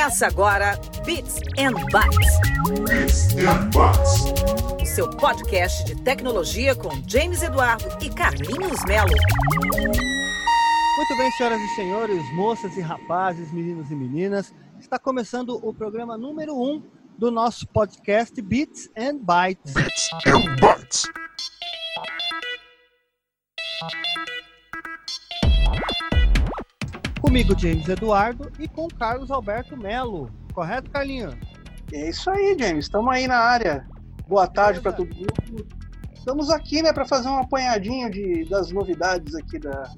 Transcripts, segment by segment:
Começa agora Bits and Bytes. Bits and Bytes. O seu podcast de tecnologia com James Eduardo e Carlinhos Melo. Muito bem, senhoras e senhores, moças e rapazes, meninos e meninas, está começando o programa número 1 um do nosso podcast Bits and Bytes. Bits and Bytes. Comigo, James Eduardo, e com Carlos Alberto Melo. Correto, Carlinhos? É isso aí, James. Estamos aí na área. Boa tarde para todo mundo. Estamos aqui, né, para fazer um apanhadinho de, das novidades aqui da,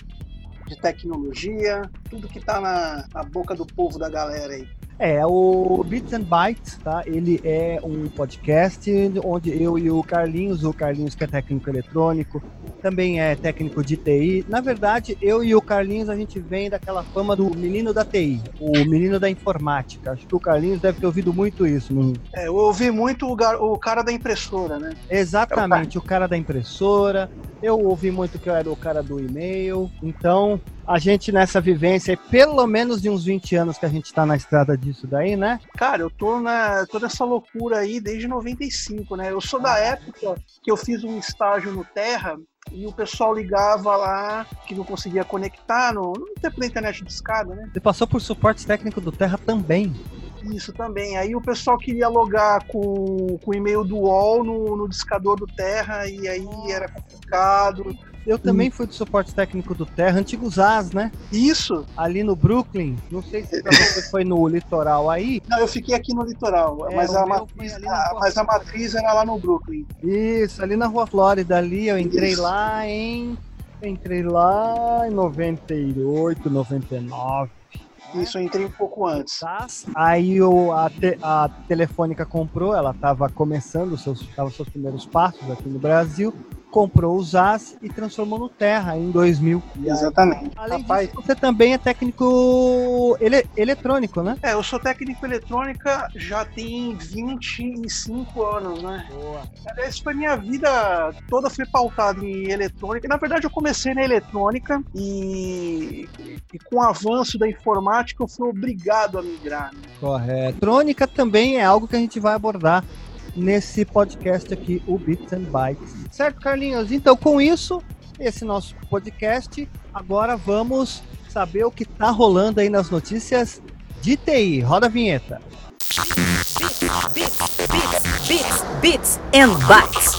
de tecnologia, tudo que está na, na boca do povo da galera aí. É, o Bits and Bytes, tá? Ele é um podcast onde eu e o Carlinhos, o Carlinhos que é técnico eletrônico, também é técnico de TI. Na verdade, eu e o Carlinhos a gente vem daquela fama do menino da TI, o menino da informática. Acho que o Carlinhos deve ter ouvido muito isso. Não? É, eu ouvi muito o, o cara da impressora, né? Exatamente, o cara da impressora. Eu ouvi muito que eu era o cara do e-mail. Então, a gente nessa vivência, pelo menos de uns 20 anos que a gente tá na estrada disso daí, né? Cara, eu tô, na, tô nessa loucura aí desde 95, né? Eu sou da época que eu fiz um estágio no Terra e o pessoal ligava lá que não conseguia conectar no, no tempo da internet de escada, né? Você passou por suporte técnico do Terra também. Isso também. Aí o pessoal queria logar com, com o e-mail do UOL no, no discador do Terra e aí era complicado. Eu também fui do suporte técnico do Terra, antigo ZAS, né? Isso. Ali no Brooklyn. Não sei se você foi no litoral aí. Não, eu fiquei aqui no litoral, É, mas, a matriz, a- mas a matriz era lá no Brooklyn. Isso, ali na Rua Flórida, ali eu entrei Isso. lá em. Entrei lá em 98, 99. Isso, eu entrei um pouco antes. Aí o, a, te- a Telefônica comprou, ela estava começando, os seus, seus primeiros passos aqui no Brasil, comprou o ZAS e transformou no Terra em 2000. E aí, Exatamente. além Rapaz, disso, você também é técnico ele- eletrônico, né? é, eu sou técnico eletrônica já tem 25 anos, né? Boa. Aliás, foi minha vida toda foi pautada em eletrônica. Na verdade, eu comecei na eletrônica e, e com o avanço da informática eu fui obrigado a migrar. né? Correto. Eletrônica também é algo que a gente vai abordar nesse podcast aqui, o Bits and Bytes. Certo, Carlinhos? Então, com isso, esse nosso podcast, agora vamos saber o que está rolando aí nas notícias de TI. Roda a vinheta. Bits, bits, bits, bits and Bytes.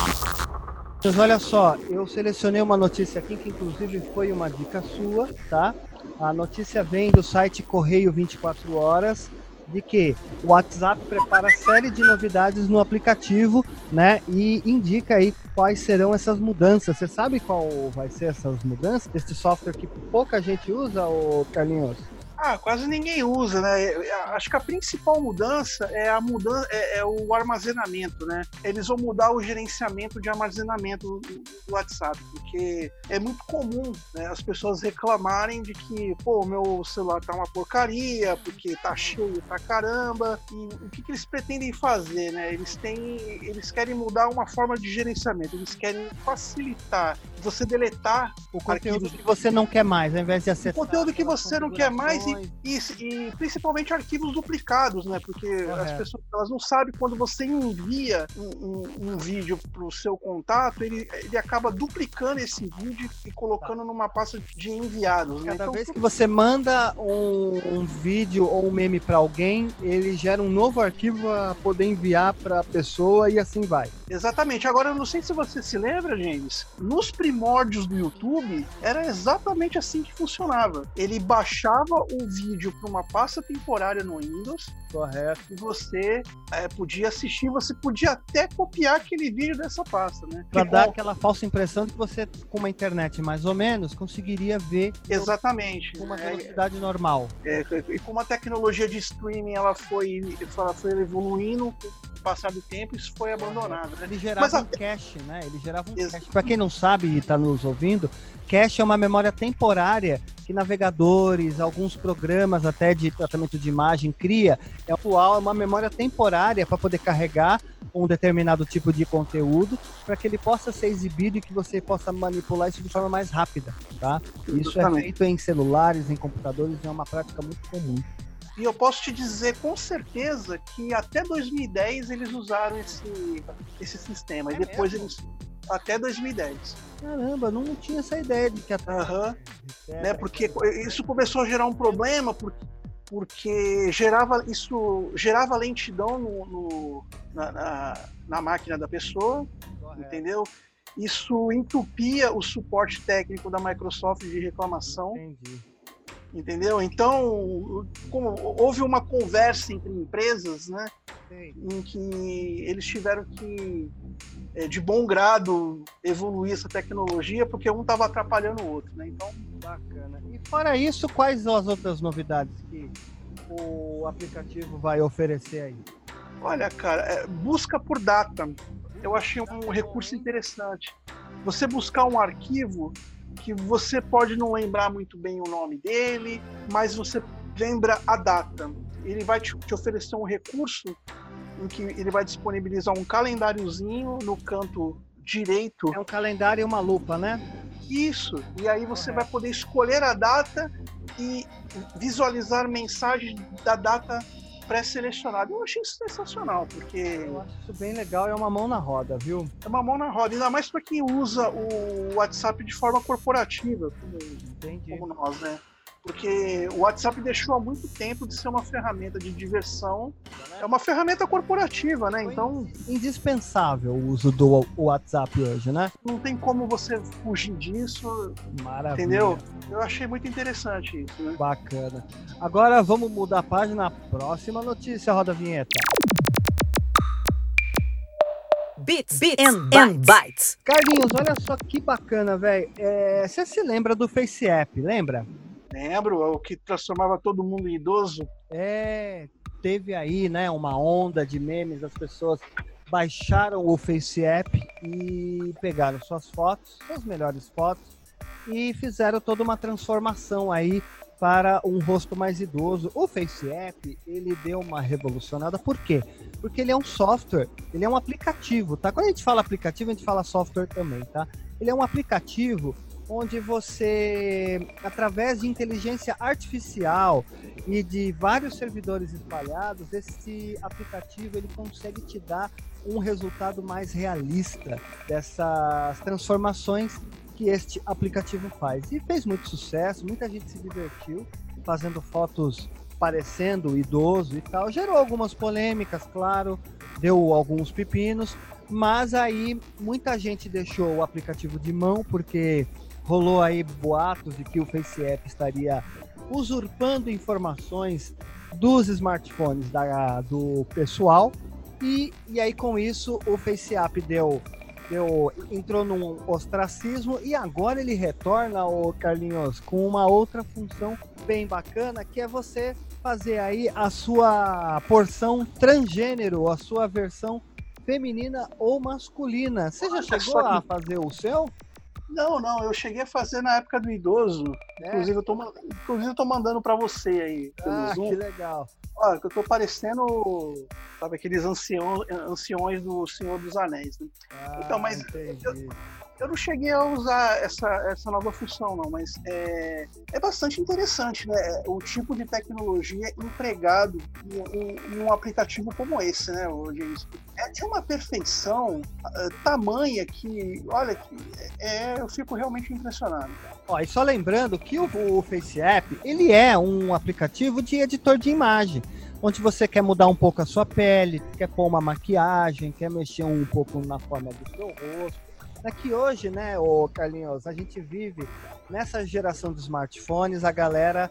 Mas olha só, eu selecionei uma notícia aqui que inclusive foi uma dica sua, tá? A notícia vem do site Correio 24 Horas de que o WhatsApp prepara série de novidades no aplicativo, né? E indica aí quais serão essas mudanças. Você sabe qual vai ser essas mudanças? Este software que pouca gente usa, ô Carlinhos? Ah, quase ninguém usa, né? Acho que a principal mudança é a mudança é, é o armazenamento, né? Eles vão mudar o gerenciamento de armazenamento do, WhatsApp, porque é muito comum né, as pessoas reclamarem de que, pô, meu celular tá uma porcaria, porque tá cheio pra caramba. E o que, que eles pretendem fazer, né? Eles têm, eles querem mudar uma forma de gerenciamento, eles querem facilitar você deletar O conteúdo Arquivos- que você não quer mais, ao invés de o acessar. conteúdo que você não quer mais e, e, e principalmente arquivos duplicados, né? Porque as pessoas elas não sabem quando você envia um, um- um vídeo para o seu contato, ele, ele acaba duplicando esse vídeo e colocando numa pasta de enviados. Né? Cada Então, vez que você manda um, um vídeo ou um meme para alguém, ele gera um novo arquivo a poder enviar para a pessoa e assim vai. Exatamente. Agora, eu não sei se você se lembra, James, nos primórdios do YouTube, era exatamente assim que funcionava. Ele baixava o vídeo para uma pasta temporária no Windows Correto. e você é, podia assistir, você podia até copiar aquele vídeo dessa pasta, né? Para dar aquela falsa impressão de que você, com uma internet mais ou menos, conseguiria ver Exatamente. com uma É, velocidade normal. é, e como a tecnologia de streaming ela foi, ela foi evoluindo passar do tempo, isso foi abandonado, né? Ele gerava Mas a- um cache, né? Ele gerava um cache. Para quem não sabe e está nos ouvindo, cache é uma memória temporária que navegadores, alguns programas até de tratamento de imagem cria. É atual, é uma memória temporária para poder carregar um determinado tipo de conteúdo para que ele possa ser exibido e que você possa manipular isso de forma mais rápida, tá? Isso é feito em celulares, em computadores, é uma prática muito comum. E eu posso te dizer com certeza que até 2010 eles usaram esse, esse sistema. É e depois mesmo? eles. Até 2010. Caramba, não tinha essa ideia de que a Aham. É, né? Porque isso começou a gerar um problema, porque, porque gerava isso gerava lentidão no, no- na, na, na máquina da pessoa, correto. entendeu? Isso entupia o suporte técnico da Microsoft de reclamação, Entendi. entendeu? Então, como houve uma conversa entre empresas, né, Sei. em que eles tiveram que, eh, de bom grado, evoluir essa tecnologia, porque um estava atrapalhando o outro, né? Então, Bacana. E fora isso, quais são as outras novidades que o aplicativo vai oferecer aí? Olha, cara, é, busca por data. Eu achei um recurso interessante. Você buscar um arquivo que você pode não lembrar muito bem o nome dele, mas você lembra a data. Ele vai te, te oferecer um recurso em que ele vai disponibilizar um calendáriozinho no canto direito. É um calendário e uma lupa, né? Isso. E aí você Correto. vai poder escolher a data e visualizar mensagens da data pré-selecionada. Eu achei isso sensacional, porque Eu acho isso bem legal, é uma mão na roda, viu? É uma mão na roda, ainda mais para quem usa o WhatsApp de forma corporativa, como, Entendi. como nós, né? Porque o WhatsApp deixou há muito tempo de ser uma ferramenta de diversão. É uma ferramenta corporativa, né? Então Indispensável o uso do WhatsApp hoje, né? não tem como você fugir disso, Maravilha. entendeu? Eu achei muito interessante isso, né? Bacana. Agora vamos mudar a página. Próxima notícia, roda a vinheta. Bits, Bits and, bytes. Carlinhos, olha só que bacana, velho. É, Você se lembra do Face App, lembra? Lembro, é o que transformava todo mundo em idoso. É, teve aí, né, uma onda de memes, as pessoas baixaram o Face App e pegaram suas fotos, suas melhores fotos, e fizeram toda uma transformação aí para um rosto mais idoso. O Face App, ele deu uma revolucionada, por quê? Porque ele é um software, ele é um aplicativo, tá? Quando a gente fala aplicativo, a gente fala software também, tá? Ele é um aplicativo onde você, através de inteligência artificial e de vários servidores espalhados, esse aplicativo ele consegue te dar um resultado mais realista dessas transformações que este aplicativo faz. E fez muito sucesso, muita gente se divertiu fazendo fotos parecendo idoso e tal. Gerou algumas polêmicas, claro, deu alguns pepinos, mas aí muita gente deixou o aplicativo de mão porque rolou aí boatos de que o Face App estaria usurpando informações dos smartphones da, do pessoal e, e aí com isso o Face App deu, deu entrou num ostracismo e agora ele retorna o Carlinhos com uma outra função bem bacana que é você fazer aí a sua porção transgênero, a sua versão feminina ou masculina. Você já chegou a fazer o seu? Não, não, eu cheguei a fazer na época do idoso. É? Inclusive, eu tô, inclusive, eu tô mandando para você aí, pelo Ah, Zoom. que legal. Olha, que eu tô parecendo, sabe, aqueles ancião, anciões do Senhor dos Anéis. né? Ah, Então, mas entendi. Eu não cheguei a usar essa, essa nova função, não, mas é, é bastante interessante, né? O tipo de tecnologia empregado em, em- em um aplicativo como esse, né, James? É de uma perfeição ah, tamanha que, olha, que é, eu fico realmente impressionado. Ó, e só lembrando que o, o Face App, ele é um aplicativo de editor de imagem, onde você quer mudar um pouco a sua pele, quer pôr uma maquiagem, quer mexer um pouco na forma do seu rosto. É que hoje, né, ô Carlinhos, a gente vive nessa geração de smartphones, a galera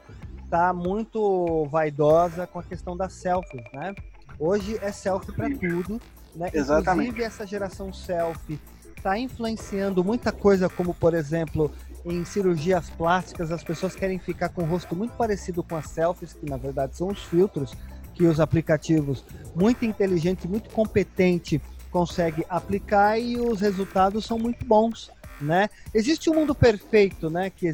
tá muito vaidosa com a questão das selfies, né? Hoje é selfie para tudo, né? Exatamente. Inclusive essa geração selfie está influenciando muita coisa, como por exemplo em cirurgias plásticas, as pessoas querem ficar com o rosto muito parecido com as selfies, que na verdade são os filtros que os aplicativos muito inteligentes, muito competente consegue aplicar e os resultados são muito bons, né? Existe um mundo perfeito, né, que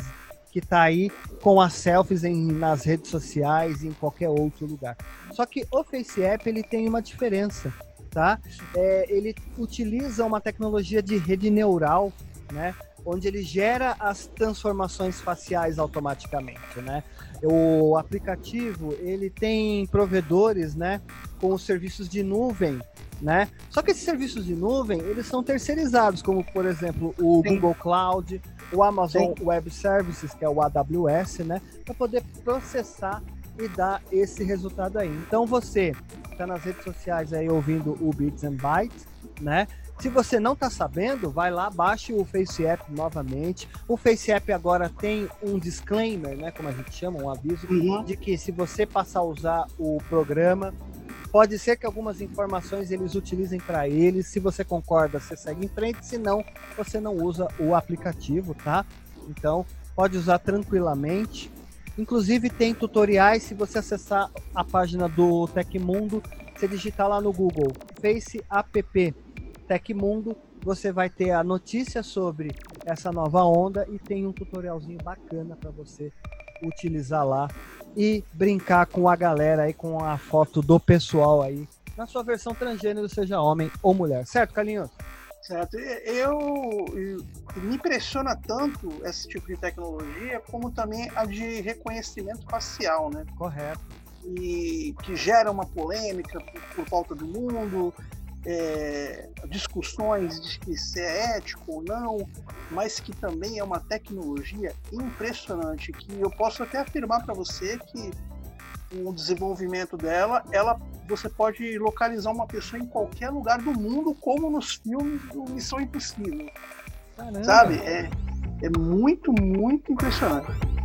que tá aí com as selfies em, nas redes sociais em qualquer outro lugar. Só que o Face App ele tem uma diferença, tá? É, ele utiliza uma tecnologia de rede neural, né? onde ele gera as transformações faciais automaticamente, né? O aplicativo ele tem provedores, né, com os serviços de nuvem, né? Só que esses serviços de nuvem eles são terceirizados, como por exemplo o Sim. Google Cloud, o Amazon Sim. Web Services, que é o AWS, né, para poder processar e dar esse resultado aí. Então você está nas redes sociais aí ouvindo o Bits and Bytes, né? Se você não está sabendo, vai lá, baixe o Face App novamente. O Face App agora tem um disclaimer, né, como a gente chama, um aviso uhum. de que se você passar a usar o programa, pode ser que algumas informações eles utilizem para eles. Se você concorda, você segue em frente, se não, você não usa o aplicativo, tá? Então, pode usar tranquilamente. Inclusive tem tutoriais se você acessar a página do Tecmundo, você digitar lá no Google Face App Tecmundo, você vai ter a notícia sobre essa nova onda e tem um tutorialzinho bacana para você utilizar lá e brincar com a galera aí com a foto do pessoal aí na sua versão transgênero, seja homem ou mulher. Certo, Carlinhos? Certo. Eu, eu, me impressiona tanto esse tipo de tecnologia como também a de reconhecimento facial, né? Correto. E que gera uma polêmica por, por falta do mundo, é, discussões de que se é ético ou não, mas que também é uma tecnologia impressionante que eu posso até afirmar para você que o desenvolvimento dela, ela você pode localizar uma pessoa em qualquer lugar do mundo, como nos filmes do Missão Impossível. Caramba. Sabe? É, é muito, muito impressionante.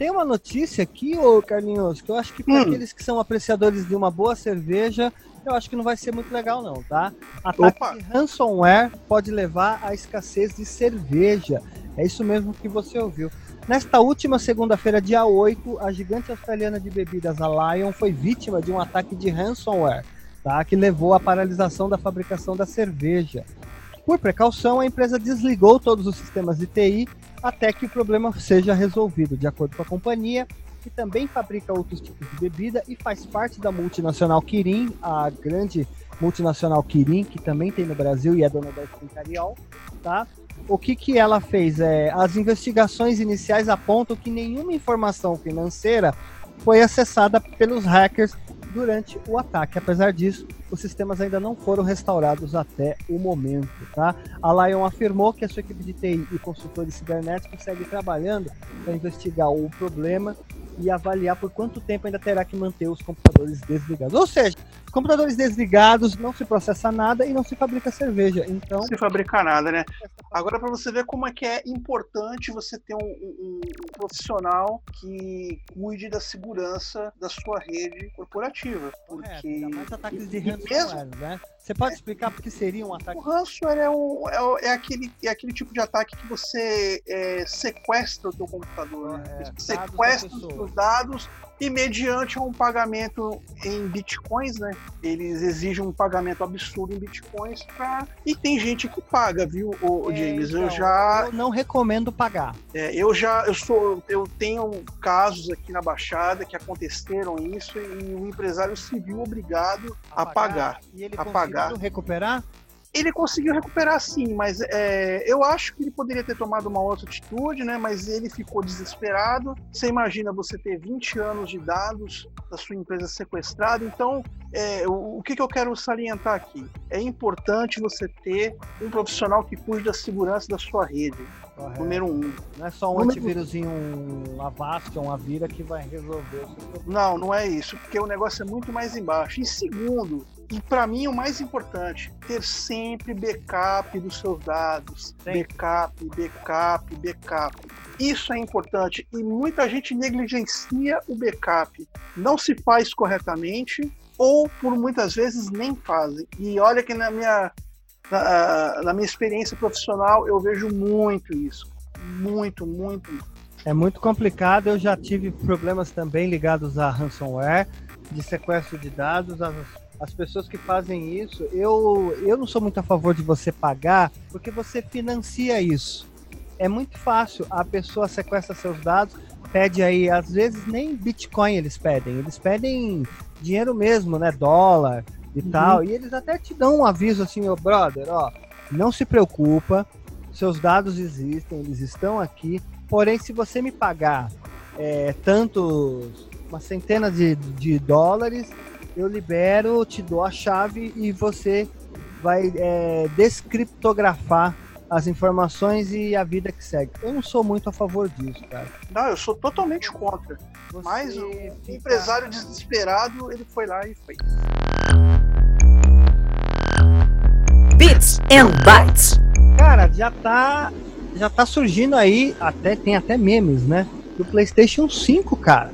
Tem uma notícia aqui, ô Carlinhos, que eu acho que para hum. aqueles que são apreciadores de uma boa cerveja, eu acho que não vai ser muito legal não, tá? Ataque Opa. de ransomware pode levar à escassez de cerveja. É isso mesmo que você ouviu. Nesta última segunda-feira, dia 8, a gigante australiana de bebidas, a Lion, foi vítima de um ataque de ransomware, tá? que levou à paralisação da fabricação da cerveja. Por precaução, a empresa desligou todos os sistemas de TI até que o problema seja resolvido, de acordo com a companhia, que também fabrica outros tipos de bebida e faz parte da multinacional Kirin, a grande multinacional Kirin, que também tem no Brasil e é dona da Imperial, tá? o que, que ela fez? É, as investigações iniciais apontam que nenhuma informação financeira foi acessada pelos hackers durante o ataque. Apesar disso, os sistemas ainda não foram restaurados até o momento. Tá? A Lion afirmou que a sua equipe de TI e consultores cibernéticos segue trabalhando para investigar o problema e avaliar por quanto tempo ainda terá que manter os computadores desligados. Ou seja, computadores desligados, não se processa nada e não se fabrica cerveja. Então. Se fabrica nada, né? Agora, para você ver como é que é importante você ter um, um, um, profissional que cuide da segurança da sua rede corporativa. Porque. É, mais ataques de ransomware, né? Você pode explicar por que seria um ataque? O ransomware é, um, é, é, aquele, é aquele tipo de ataque que você é, sequestra o teu computador. Né? É, sequestra os seus dados e mediante um pagamento em bitcoins, né? Eles exigem um pagamento absurdo em bitcoins pra... e tem gente que paga, viu, o, é, James? Então, eu já eu não recomendo pagar. É, eu já eu sou eu tenho casos aqui na Baixada que aconteceram isso e o empresário se viu obrigado a, a pagar, pagar, E ele a pagar. recuperar? Ele conseguiu recuperar sim, mas é, eu acho que ele poderia ter tomado uma outra atitude, né? Mas ele ficou desesperado. Você imagina você ter 20 anos de dados da sua empresa sequestrada. Então, é, o, o que, que eu quero salientar aqui? É importante você ter um profissional que cuide da segurança da sua rede. Correto. Número um. Não é só um Número... antivírusinho, um Avast, um Avira que vai resolver. Não, não é isso, porque o negócio é muito mais embaixo. E segundo, e para mim o mais importante, ter sempre backup dos seus dados. Sim. Backup, backup, backup. Isso é importante e muita gente negligencia o backup. Não se faz corretamente ou por muitas vezes nem fazem. E olha que na minha na, na minha experiência profissional eu vejo muito isso. Muito, muito. É muito complicado. Eu já tive problemas também ligados a ransomware, de sequestro de dados. As as pessoas que fazem isso, eu, eu não sou muito a favor de você pagar, porque você financia isso. É muito fácil, a pessoa sequestra seus dados, pede aí, às vezes nem Bitcoin eles pedem, eles pedem dinheiro mesmo, né? Dólar, e tal. E eles até te dão um aviso assim, ô brother, ó, não se preocupa, seus dados existem, eles estão aqui. Porém, se você me pagar é, tantos, uma centena de, de dólares, eu libero, te dou a chave e você vai é, descriptografar as informações e a vida que segue. Eu não sou muito a favor disso, cara. Não, eu sou totalmente contra. Você Mas o fica- empresário desesperado, ele foi lá e fez. Bits and Bytes. Cara, já tá já tá surgindo aí, até tem até memes, né? Do PlayStation 5, cara.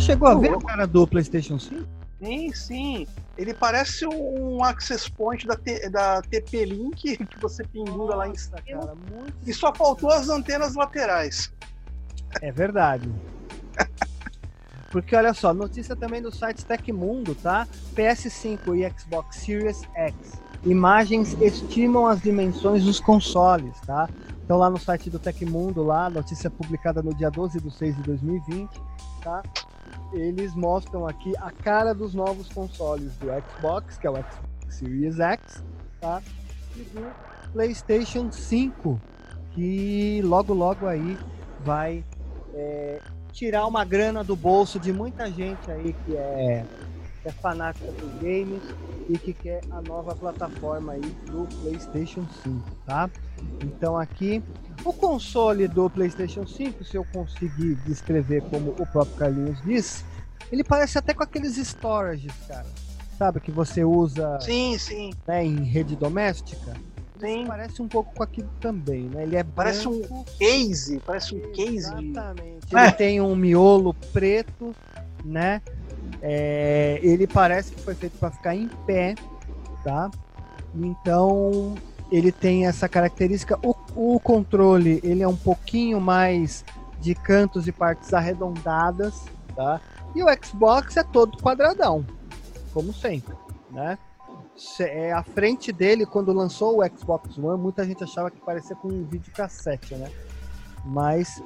Chegou a ver o cara do PlayStation 5? Sim, sim. Ele parece um access point da, T- da TP-Link que você pendura lá em cima. cara, muito E só faltou as antenas laterais. É verdade. Porque olha só, notícia também do site Tecmundo, tá? PS5 e Xbox Series X. Imagens estimam as dimensões dos consoles, tá? Então lá no site do Tecmundo, lá, notícia publicada no dia 12 de 6 de 2020, tá? Eles mostram aqui a cara dos novos consoles do Xbox, que é o Xbox Series X, tá? E do PlayStation 5, que logo logo aí vai é, tirar uma grana do bolso de muita gente aí que é, que é fanática dos games e que quer a nova plataforma aí do PlayStation 5, tá? Então aqui o console do PlayStation 5, se eu conseguir descrever como o próprio Carlinhos disse, ele parece até com aqueles storages, cara. Sabe que você usa Sim, sim. né, em rede doméstica? Sim. Parece um pouco com aquilo também, né? Ele é Parece um branco, Case, parece um case de. Exatamente. É. Ele tem um miolo preto, né? É, ele parece que foi feito para ficar em pé, tá? Então ele tem essa característica. O, o controle ele é um pouquinho mais de cantos e partes arredondadas, tá? E o Xbox é todo quadradão, como sempre, né? É, a frente dele, quando lançou o Xbox One, muita gente achava que parecia com um videocassete, né? Mas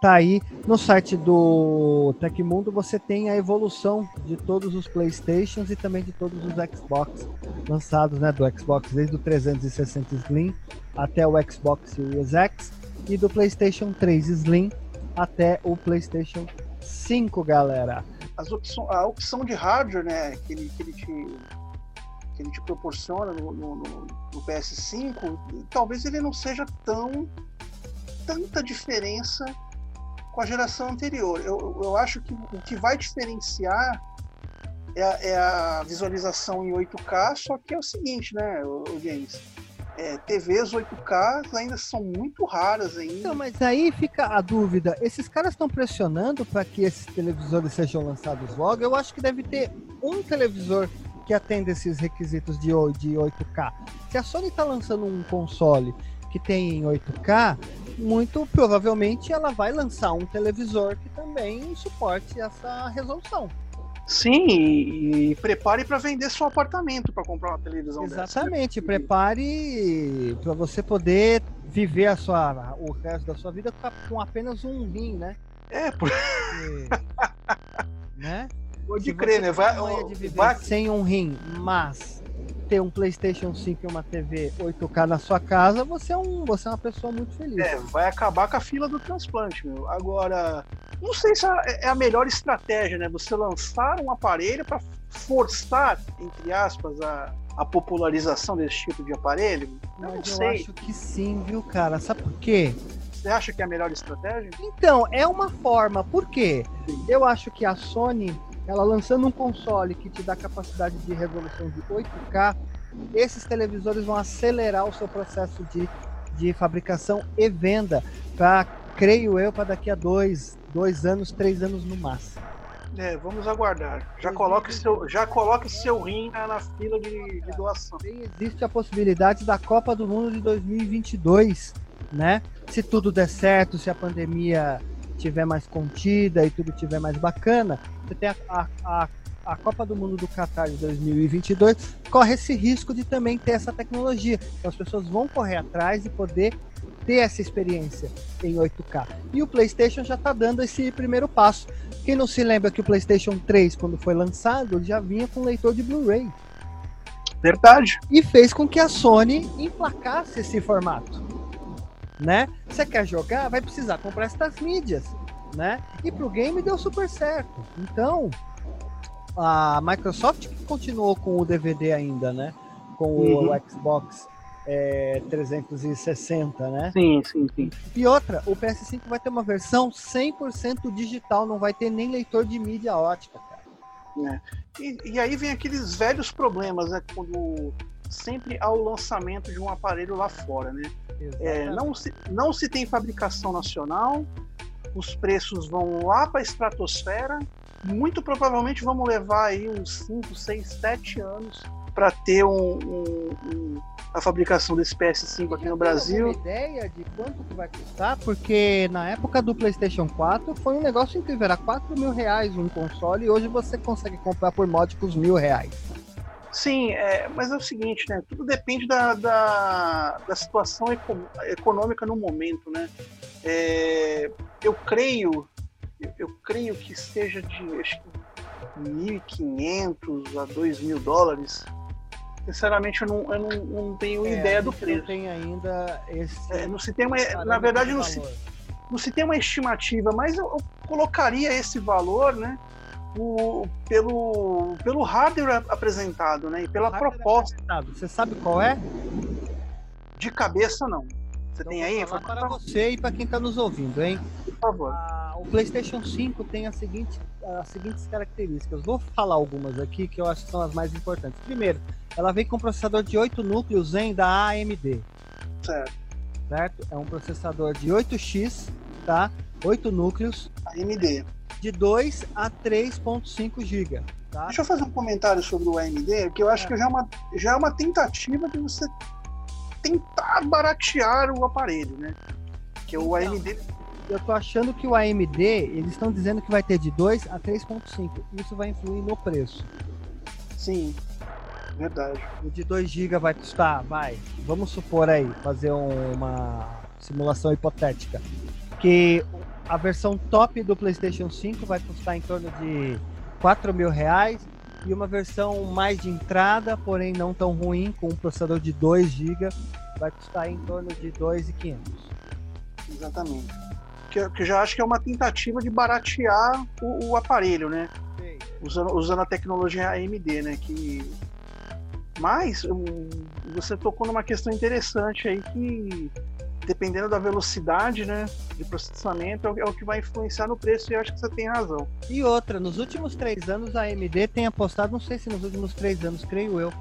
tá aí no site do Tecmundo você tem a evolução de todos os Playstations e também de todos os Xbox lançados, né, do Xbox desde o 360 Slim até o Xbox Series X e do PlayStation 3 Slim até o PlayStation 5, galera. As opção, a opção de hardware, né, que ele, que ele te que ele te proporciona no, no- no- no PS5, talvez ele não seja tão tanta diferença com a geração anterior. Eu, eu- acho que o que vai diferenciar é a, é a visualização em 8K, só que é o seguinte, né, James? É, TVs 8K ainda são muito raras ainda. Então, mas aí fica a dúvida: esses caras estão pressionando para que esses televisores sejam lançados logo? Eu acho que deve ter um televisor que atenda esses requisitos de, de 8K. Se a Sony está lançando um console que tem em 8K, muito provavelmente ela vai lançar um televisor que também suporte essa resolução. Sim, e, prepare para vender seu apartamento para comprar uma televisão Exatamente, dessa. prepare para você poder viver a sua, o resto da sua vida com apenas um rim, né? É, por... Porque, né? pode Se crer, né? Vai, vai- sem um rim, mas ter um PlayStation 5 e uma TV 8K na sua casa, você é, um, você é uma pessoa muito feliz. é, vai acabar com a fila do transplante, meu. Agora, não sei se é é a melhor estratégia, né? Você lançar um aparelho para forçar, entre aspas, a, a popularização desse tipo de aparelho. Eu não Mas eu sei. acho que sim, viu, cara? Sabe por quê? Você acha que é a melhor estratégia? Então, é uma forma. Por quê? Eu acho que a Sony, ela lançando um console que te dá capacidade de resolução de 8K, esses televisores vão acelerar o seu processo de, de fabricação e venda para, creio eu, para daqui a dois, dois anos, três anos no máximo. É, vamos aguardar. Já coloque seu, já coloque seu rim na, na fila de, de doação. Também existe a possibilidade da Copa do Mundo de 2022, né? Se tudo der certo, se a pandemia tiver mais contida e tudo tiver mais bacana, você tem a, a, a a Copa do Mundo do Qatar de 2022 corre esse risco de também ter essa tecnologia. Então as pessoas vão correr atrás e poder ter essa experiência em 8K. E o PlayStation já está dando esse primeiro passo. Quem não se lembra que o PlayStation 3, quando foi lançado, já vinha com leitor de Blu-ray. Verdade. E fez com que a Sony emplacasse esse formato. Né? Você quer jogar, vai precisar comprar estas mídias. Né? E pro game deu super certo. Então, a Microsoft continuou com o DVD ainda, né? Com uhum. o Xbox é, 360, né? Sim, sim, sim. E outra, o PS5 vai ter uma versão 100% digital, não vai ter nem leitor de mídia ótica, cara. É. E, e, aí vem aqueles velhos problemas, né? Quando sempre há o lançamento de um aparelho lá fora, né? É, não, se, não se tem fabricação nacional, os preços vão lá para a estratosfera, muito provavelmente vamos levar aí uns 5, 6, 7 anos para ter um, um, um, a fabricação desse PS5 aqui no Brasil. Tem ideia de quanto que vai custar? Porque na época do PlayStation 4 foi um negócio incrível, era 4 mil reais um console e hoje você consegue comprar por módicos mil reais. Sim, é, mas é o seguinte, né? Tudo depende da, da, da situação eco, econômica no momento, né? É, eu creio, eu, eu, creio que seja de acho que 1.500 a 2.000 dólares sinceramente eu não, eu não, não tenho é, ideia do preço. Não tem ainda esse. Não se tem uma, na verdade, não se, não se tem uma estimativa, mas eu, eu colocaria esse valor, né? O, pelo, pelo hardware apresentado, né? E pela proposta. Você sabe qual é? De cabeça, não. Você então, tem aí? Para você e para quem está nos ouvindo, hein? Por favor. Ah, o PlayStation 5 tem a seguinte, as seguintes características. Vou falar algumas aqui que eu acho que são as mais importantes. Primeiro, ela vem com um processador de 8 núcleos Zen da AMD. Certo. Certo? É um processador de 8x, tá? 8 núcleos. AMD. De 2 a 3.5 GB. Tá? Deixa eu fazer um comentário sobre o AMD, que eu acho é. que já é, uma, já é uma tentativa de você tentar baratear o aparelho, né? Que então, o AMD. Eu tô achando que o AMD, eles estão dizendo que vai ter de 2 a 3.5. Isso vai influir no preço. Sim. Verdade. O de 2 GB vai custar, vai, vamos supor aí, fazer um, uma simulação hipotética, que a versão top do PlayStation 5 vai custar em torno de 4 mil reais e uma versão mais de entrada, porém não tão ruim, com um processador de 2 GB, vai custar em torno de 2.500. Exatamente. Que, que já acho que é uma tentativa de baratear o, o aparelho, né? Usando, usando a tecnologia AMD, né? Que mas um, você tocou numa questão interessante aí que dependendo da velocidade né, de processamento, é o que vai influenciar no preço, e eu acho que você tem razão. E outra, nos últimos três anos a AMD tem apostado, não sei se nos últimos três anos, creio eu,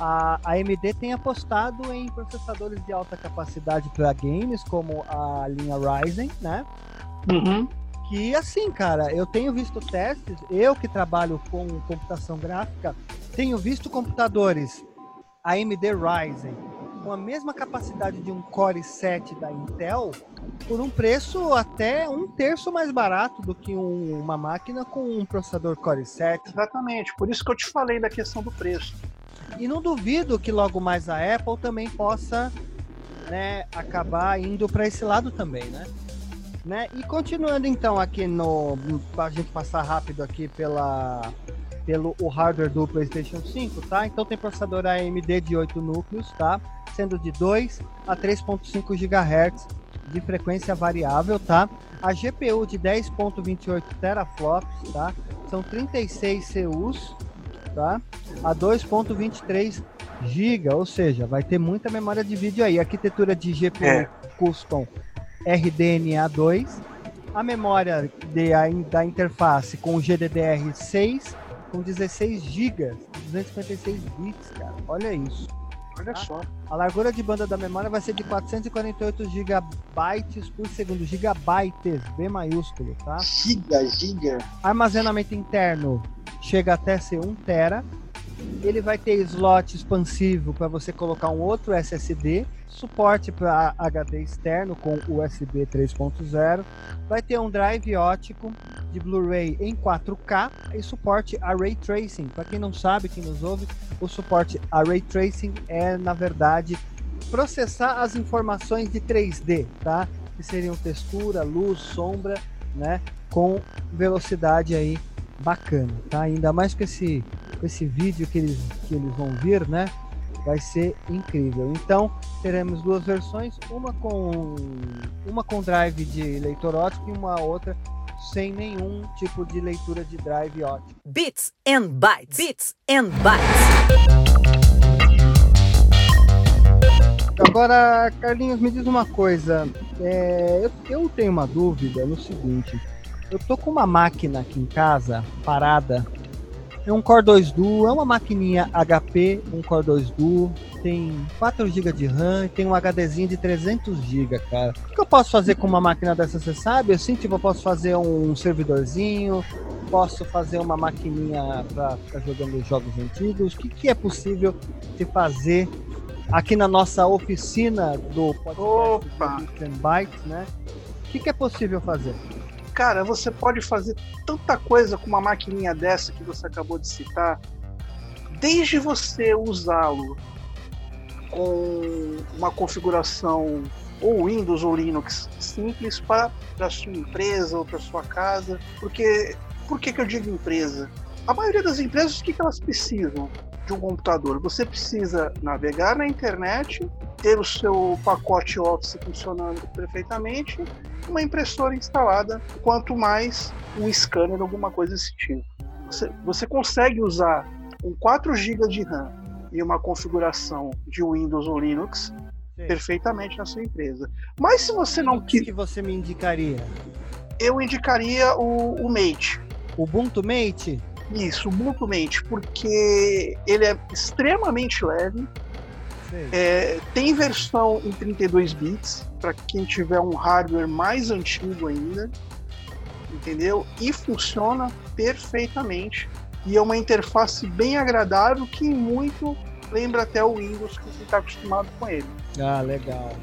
a AMD tem apostado em processadores de alta capacidade para games, como a linha Ryzen, né? Uhum. Que assim, cara, eu tenho visto testes, eu que trabalho com computação gráfica, tenho visto computadores AMD Ryzen com a mesma capacidade de um Core 7 da Intel por um preço até um terço mais barato do que um, uma máquina com um processador Core 7. Exatamente, por isso que eu te falei da questão do preço. E não duvido que logo mais a Apple também possa né, acabar indo para esse lado também, né? né? E continuando então aqui no. Para a gente passar rápido aqui pela pelo o hardware do PlayStation 5, tá? Então tem processador AMD de 8 núcleos, tá? Sendo de 2 a 3.5 GHz de frequência variável, tá? A GPU de 10.28 teraflops, tá? São 36 CUs, tá? A 2.23 GB, ou seja, vai ter muita memória de vídeo aí. Arquitetura de GPU é. custom RDNA2, a memória de, a, da interface com GDDR6 com 16 GB, 256 bits, cara. Olha isso. Olha tá? só. A largura de banda da memória vai ser de 448 GB por segundo, gigabytes, B maiúsculo, tá? Giga, giga. Armazenamento interno chega até ser 1 tera, Ele vai ter slot expansivo para você colocar um outro SSD, suporte para HD externo com USB 3.0, vai ter um drive ótico de Blu-ray em 4K e suporte a Ray Tracing. Para quem não sabe, quem nos ouve, o suporte a Ray Tracing é, na verdade, processar as informações de 3D, tá? Que seriam textura, luz, sombra, né? Com velocidade aí bacana, tá? Ainda mais com esse, com esse vídeo que eles, que eles vão vir, né? Vai ser incrível. Então, teremos duas versões, uma com uma com drive de leitor ótico e uma outra sem nenhum tipo de leitura de drive ótico. Bits and bytes. Bits and bytes. Agora, Carlinhos, me diz uma coisa. É, eu, eu tenho uma dúvida no seguinte. Eu tô com uma máquina aqui em casa, parada. É um Core 2 Duo, é uma maquininha HP, um Core 2 Duo, tem 4 GB de RAM e tem um HDzinho de 300 GB, cara. O que eu posso fazer com uma máquina dessa, você sabe? Assim, tipo, eu posso fazer um servidorzinho, posso fazer uma maquininha para ficar jogando jogos antigos. O que, que é possível de fazer aqui na nossa oficina do podcast Opa! Bytes, né? O que, que é possível fazer? Cara, você pode fazer tanta coisa com uma maquininha dessa que você acabou de citar, desde você usá-lo com uma configuração ou Windows ou Linux simples para a sua empresa ou para sua casa. Porque por que, que eu digo empresa? A maioria das empresas, o que, que elas precisam de um computador? Você precisa navegar na internet, ter o seu pacote Office funcionando perfeitamente, uma impressora instalada, quanto mais um scanner, alguma coisa desse tipo. Você, você consegue usar um 4 GB de RAM e uma configuração de Windows ou Linux perfeitamente na sua empresa. Mas se você não O que, você me indicaria? eu indicaria o, o Mate. Ubuntu Mate? Isso, Ubuntu Mate, porque ele é extremamente leve. É, tem versão em 32 bits para quem tiver um hardware mais antigo ainda, entendeu? E funciona perfeitamente e é uma interface bem agradável que muito lembra até o Windows que você está acostumado com ele. Ah, legal.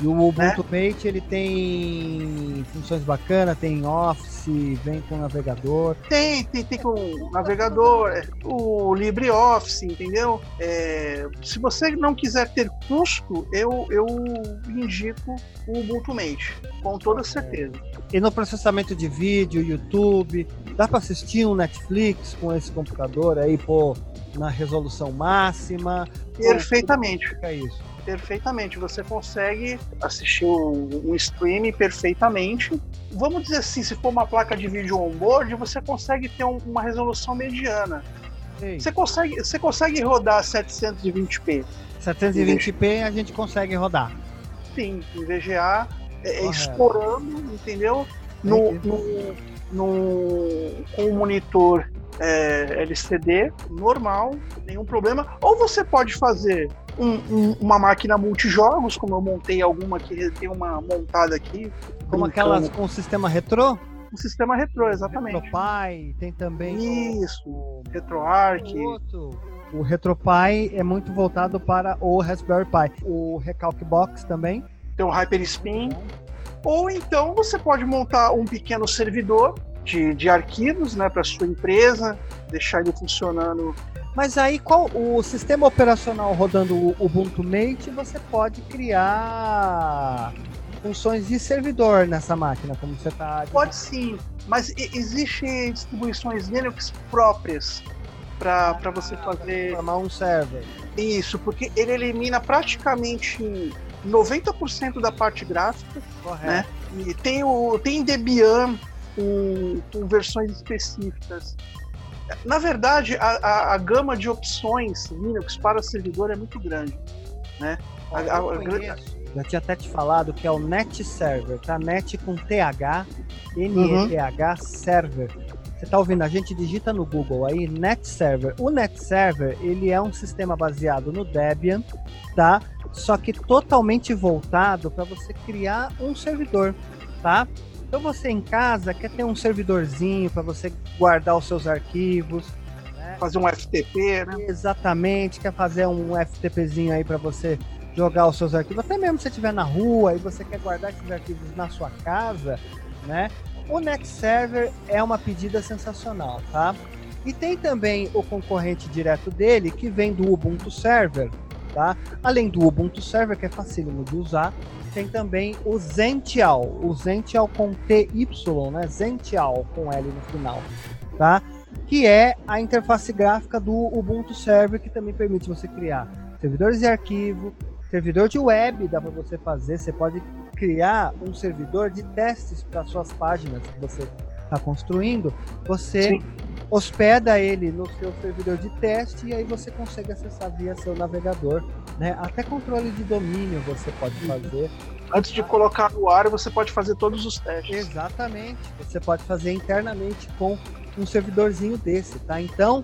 E o Ubuntu Mate ele tem funções bacanas, tem Office, vem com navegador. Tem, tem, tem com navegador, é, o LibreOffice, entendeu? É, se você não quiser ter custo, eu, eu indico o Ubuntu Mate, com toda certeza. E no processamento de vídeo, YouTube, dá para assistir um Netflix com esse computador aí, pô, na resolução máxima. Perfeitamente. Fica isso. Perfeitamente. Você consegue assistir um, um stream perfeitamente. Vamos dizer assim, se for uma placa de vídeo on-board, você consegue ter um- uma resolução mediana. Você consegue, você consegue rodar 720p. 720p a gente consegue rodar. Sim, em VGA, é, é estourando, entendeu? No, no, no- com o monitor é, LCD normal, nenhum problema. Ou você pode fazer um- um- uma máquina multijogos, como eu montei alguma que tem uma montada aqui. Como com- aquelas com sistema retrô? um sistema retrô, exatamente. RetroPie, tem também Isso, o, RetroArch. O RetroPie é muito voltado para o Raspberry Pi. O Recalc Box também. tem o Hyperspin. Ou então você pode montar um pequeno servidor de, de arquivos né, para sua empresa, deixar ele funcionando. Mas aí, qual o sistema operacional rodando o Ubuntu Mate, você pode criar funções de servidor nessa máquina, como você está. Pode sim, mas existem distribuições Linux próprias para você fazer formar um server. isso, porque ele elimina praticamente 90% da parte gráfica Correto. Né? E tem o tem Debian com, com versões específicas. Na verdade, a, a, a gama de opções Linux para servidor é muito grande. Né? Ó, A- a- eu a conheço, já tinha até te falado que é o Net Server, tá? Net com TH, N-E-T-H Server. Você tá ouvindo? A gente digita no Google aí, Net Server. O Net Server, ele é um sistema baseado no Debian, tá? Só que totalmente voltado para você criar um servidor, tá? Então você em casa quer ter um servidorzinho para você guardar os seus arquivos, né? fazer um FTP, né? Exatamente, quer fazer um FTPzinho aí para você jogar os seus arquivos, até mesmo se você estiver na rua e você quer guardar esses arquivos na sua casa, né? O Next Server é uma pedida sensacional, tá? E tem também o concorrente direto dele, que vem do Ubuntu Server, tá? Além do Ubuntu Server, que é facílimo de usar, tem também o Zential, o Zential com TY, né? Zential com L no final, tá? Que é a interface gráfica do Ubuntu Server, que também permite você criar servidores de arquivo, servidor de web dá para você fazer, você pode criar um servidor de testes para suas páginas que você está construindo, você Sim. Hospeda ele no seu servidor de teste e aí você consegue acessar via seu navegador, né? Até controle de domínio você pode fazer. Antes de colocar no ar, você pode fazer todos os testes. Exatamente. Você pode fazer internamente com um servidorzinho desse, tá? Então,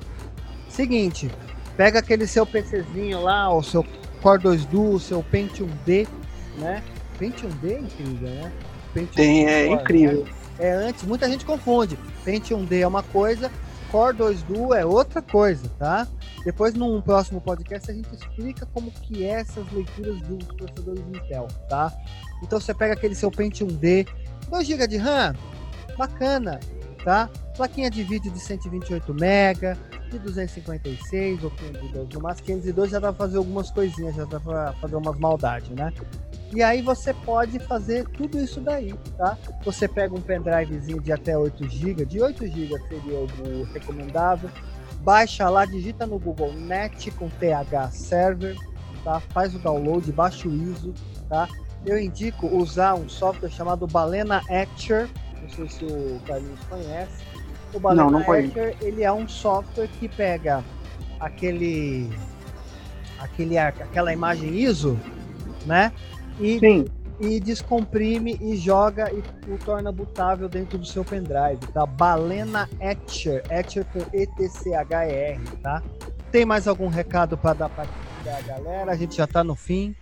seguinte, pega aquele seu PCzinho lá, o seu Core 2 Duo, seu Pentium D, né? Pentium D é incrível, né? Pentium Tem, é Core, incrível. Né? É antes, muita gente confunde. Pentium D é uma coisa, Core 2 Duo é outra coisa, tá? Depois, num próximo podcast, a gente explica como que é essas leituras dos processadores Intel, tá? Então você pega aquele seu Pentium D, 2 GB de RAM, bacana, tá? Plaquinha de vídeo de 128 MB, de 256 ou 512 no máximo. 512 já dá pra fazer algumas coisinhas, já dá pra fazer umas maldades, né? E aí você pode fazer tudo isso daí, tá? Você pega um pendrivezinho de até 8 GB, de 8 GB seria o recomendável. Baixa lá, digita no Google Net com TH Server, tá? Faz o download, baixa o ISO, tá? Eu indico usar um software chamado Balena Etcher, não sei se o Carlinhos conhece o Balena não, não Etcher, ele é um software que pega aquele, aquele aquela imagem ISO, né? E, Sim. e descomprime e joga e o torna bootável dentro do seu pendrive, tá? Balena Etcher, Etcher com E-T-C-H-E-R, tá? Tem mais algum recado para dar para a galera? A gente já está no fim.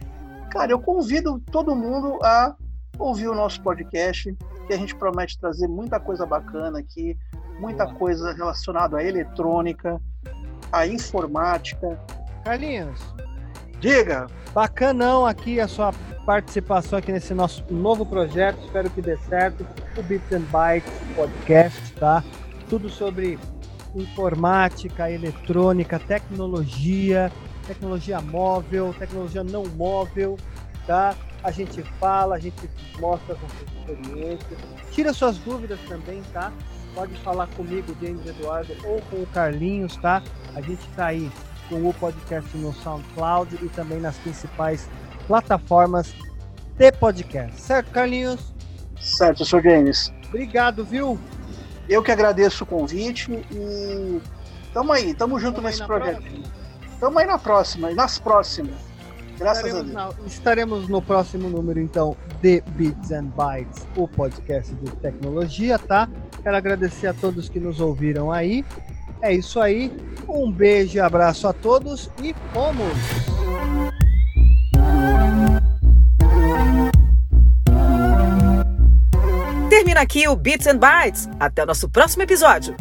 Cara, eu convido todo mundo a ouvir o nosso podcast, que a gente promete trazer muita coisa bacana aqui muita Boa. coisa relacionada à eletrônica, à informática. Carlinhos. Diga. Bacanão aqui a sua participação aqui nesse nosso novo projeto. Espero que dê certo. O Bits and Bytes Podcast, tá? Tudo sobre informática, eletrônica, tecnologia, tecnologia móvel, tecnologia não móvel, tá? A gente fala, a gente mostra as nossas experiências, tira suas dúvidas também, tá? Pode falar comigo, James Eduardo, ou com o Carlinhos, tá? A gente tá aí com o podcast no SoundCloud e também nas principais plataformas de podcast. Certo, Carlinhos? Certo, sou James. Obrigado, viu? Eu que agradeço o convite e tamo aí, tamo junto tamo nesse projeto. Próxima. Tamo aí na próxima, e nas próximas. Graças estaremos a Deus. Na, estaremos no próximo número, então, de Bits and Bytes, o podcast de tecnologia, tá? Quero agradecer a todos que nos ouviram aí. É isso aí. Um beijo e abraço a todos e fomos! Termina aqui o Bits and Bytes. Até o nosso próximo episódio.